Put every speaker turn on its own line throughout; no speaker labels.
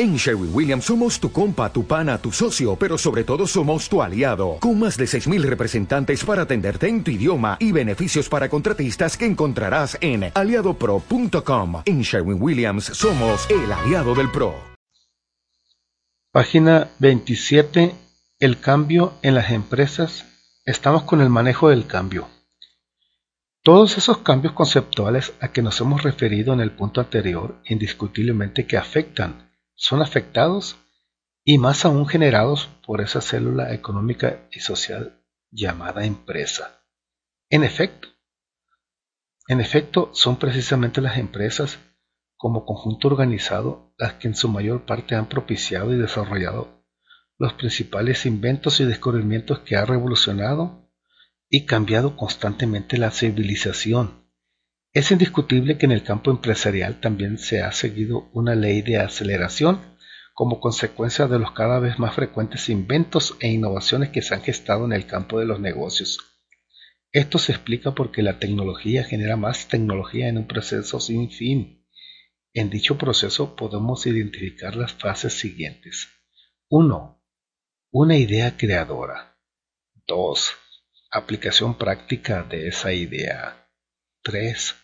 En Sherwin Williams somos tu compa, tu pana, tu socio, pero sobre todo somos tu aliado, con más de 6.000 representantes para atenderte en tu idioma y beneficios para contratistas que encontrarás en aliadopro.com. En Sherwin Williams somos el aliado del PRO.
Página 27. El cambio en las empresas. Estamos con el manejo del cambio. Todos esos cambios conceptuales a que nos hemos referido en el punto anterior indiscutiblemente que afectan son afectados y más aún generados por esa célula económica y social llamada empresa. En efecto, en efecto, son precisamente las empresas como conjunto organizado las que en su mayor parte han propiciado y desarrollado los principales inventos y descubrimientos que ha revolucionado y cambiado constantemente la civilización es indiscutible que en el campo empresarial también se ha seguido una ley de aceleración como consecuencia de los cada vez más frecuentes inventos e innovaciones que se han gestado en el campo de los negocios. Esto se explica porque la tecnología genera más tecnología en un proceso sin fin. En dicho proceso podemos identificar las fases siguientes. 1. Una idea creadora. 2. Aplicación práctica de esa idea. 3.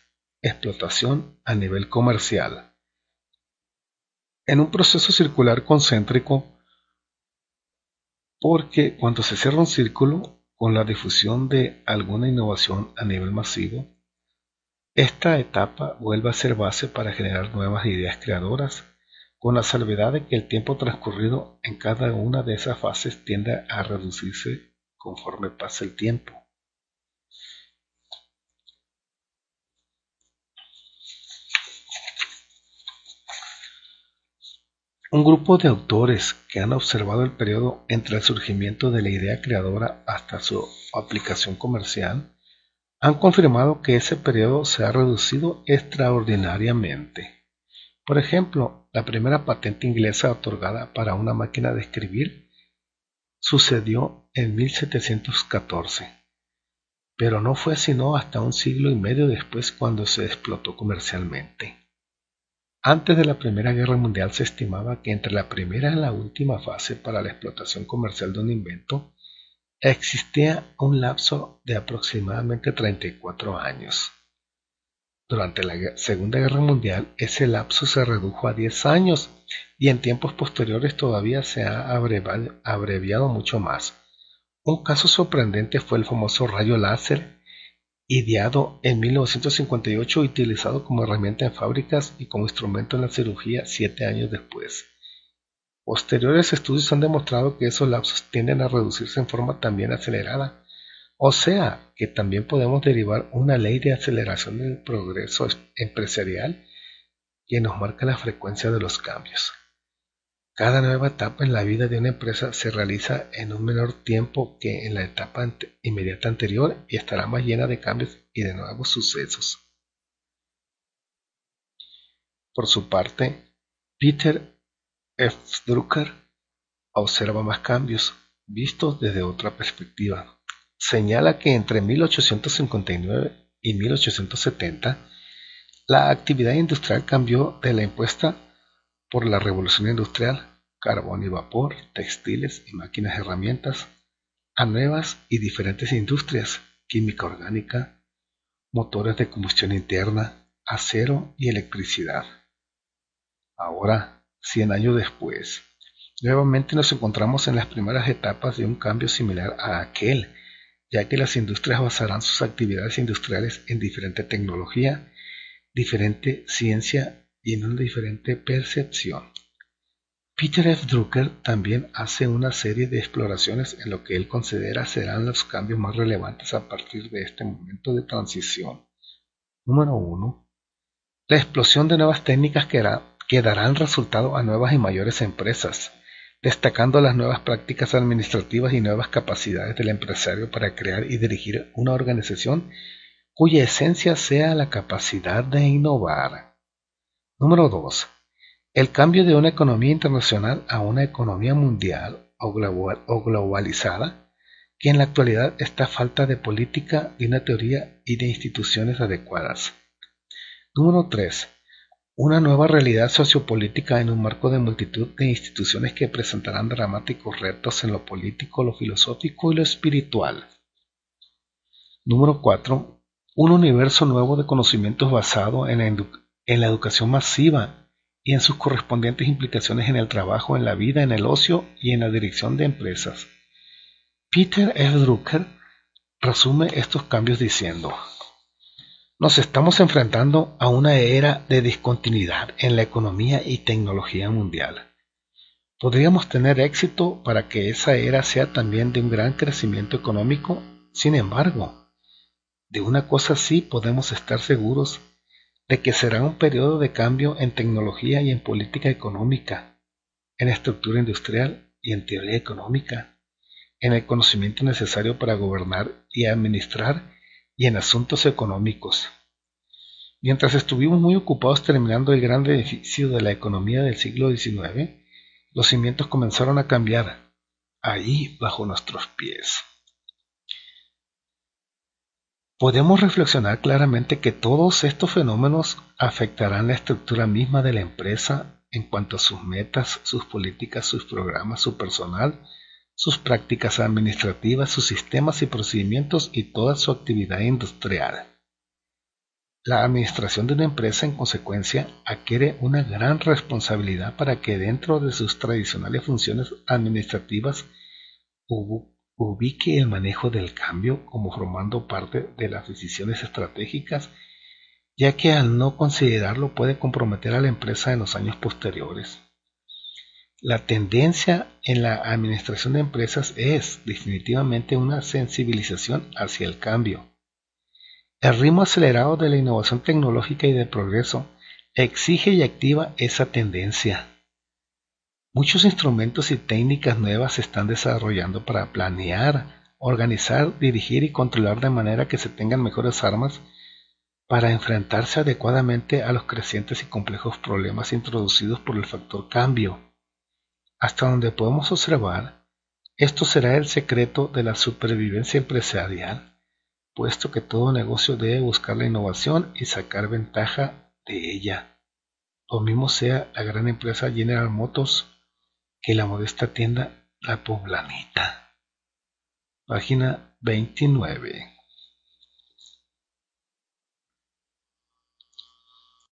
Explotación a nivel comercial. En un proceso circular concéntrico, porque cuando se cierra un círculo con la difusión de alguna innovación a nivel masivo, esta etapa vuelve a ser base para generar nuevas ideas creadoras, con la salvedad de que el tiempo transcurrido en cada una de esas fases tiende a reducirse conforme pasa el tiempo. Un grupo de autores que han observado el periodo entre el surgimiento de la idea creadora hasta su aplicación comercial han confirmado que ese periodo se ha reducido extraordinariamente. Por ejemplo, la primera patente inglesa otorgada para una máquina de escribir sucedió en 1714, pero no fue sino hasta un siglo y medio después cuando se explotó comercialmente. Antes de la Primera Guerra Mundial se estimaba que entre la primera y la última fase para la explotación comercial de un invento existía un lapso de aproximadamente 34 años. Durante la Segunda Guerra Mundial ese lapso se redujo a 10 años y en tiempos posteriores todavía se ha abreviado mucho más. Un caso sorprendente fue el famoso rayo láser ideado en 1958 y utilizado como herramienta en fábricas y como instrumento en la cirugía siete años después. Posteriores estudios han demostrado que esos lapsos tienden a reducirse en forma también acelerada, o sea que también podemos derivar una ley de aceleración del progreso empresarial que nos marca la frecuencia de los cambios. Cada nueva etapa en la vida de una empresa se realiza en un menor tiempo que en la etapa inmediata anterior y estará más llena de cambios y de nuevos sucesos. Por su parte, Peter F. Drucker observa más cambios vistos desde otra perspectiva. Señala que entre 1859 y 1870 la actividad industrial cambió de la impuesta por la revolución industrial, carbón y vapor, textiles y máquinas herramientas, a nuevas y diferentes industrias, química orgánica, motores de combustión interna, acero y electricidad. Ahora, 100 años después, nuevamente nos encontramos en las primeras etapas de un cambio similar a aquel, ya que las industrias basarán sus actividades industriales en diferente tecnología, diferente ciencia y en una diferente percepción. Peter F. Drucker también hace una serie de exploraciones en lo que él considera serán los cambios más relevantes a partir de este momento de transición. Número 1. La explosión de nuevas técnicas que, que darán resultado a nuevas y mayores empresas, destacando las nuevas prácticas administrativas y nuevas capacidades del empresario para crear y dirigir una organización cuya esencia sea la capacidad de innovar. Número 2. El cambio de una economía internacional a una economía mundial o, globalizada, que en la actualidad está falta de política, de una teoría y de instituciones adecuadas. Número 3. una nueva realidad sociopolítica en un marco de multitud de instituciones que presentarán dramáticos retos en lo político, lo filosófico y lo espiritual. Número 4. Un universo nuevo de conocimientos basado en la, educación masiva y en sus correspondientes implicaciones en el trabajo, en la vida, en el ocio y en la dirección de empresas. Peter F. Drucker resume estos cambios diciendo, nos estamos enfrentando a una era de discontinuidad en la economía y tecnología mundial. Podríamos tener éxito para que esa era sea también de un gran crecimiento económico, sin embargo, de una cosa sí podemos estar seguros de que será un periodo de cambio en tecnología y en política económica, en estructura industrial y en teoría económica, en el conocimiento necesario para gobernar y administrar y en asuntos económicos. Mientras estuvimos muy ocupados terminando el gran edificio de la economía del siglo XIX, los cimientos comenzaron a cambiar, ahí bajo nuestros pies. Podemos reflexionar claramente que todos estos fenómenos afectarán la estructura misma de la empresa en cuanto a sus metas, sus políticas, sus programas, su personal, sus prácticas administrativas, sus sistemas y procedimientos y toda su actividad industrial. La administración de una empresa, en consecuencia, adquiere una gran responsabilidad para que dentro de sus tradicionales funciones administrativas ubique el manejo del cambio como formando parte de las decisiones estratégicas, ya que al no considerarlo puede comprometer a la empresa en los años posteriores. La tendencia en la administración de empresas es definitivamente una sensibilización hacia el cambio. El ritmo acelerado de la innovación tecnológica y del progreso exige y activa esa tendencia. Muchos instrumentos y técnicas nuevas se están desarrollando para planear, organizar, dirigir y controlar de manera que se tengan mejores armas para enfrentarse adecuadamente a los crecientes y complejos problemas introducidos por el factor cambio. Hasta donde podemos observar, esto será el secreto de la supervivencia empresarial, puesto que todo negocio debe buscar la innovación y sacar ventaja de ella. Lo mismo sea la gran empresa General Motors que la modesta tienda La Poblanita. Página 29.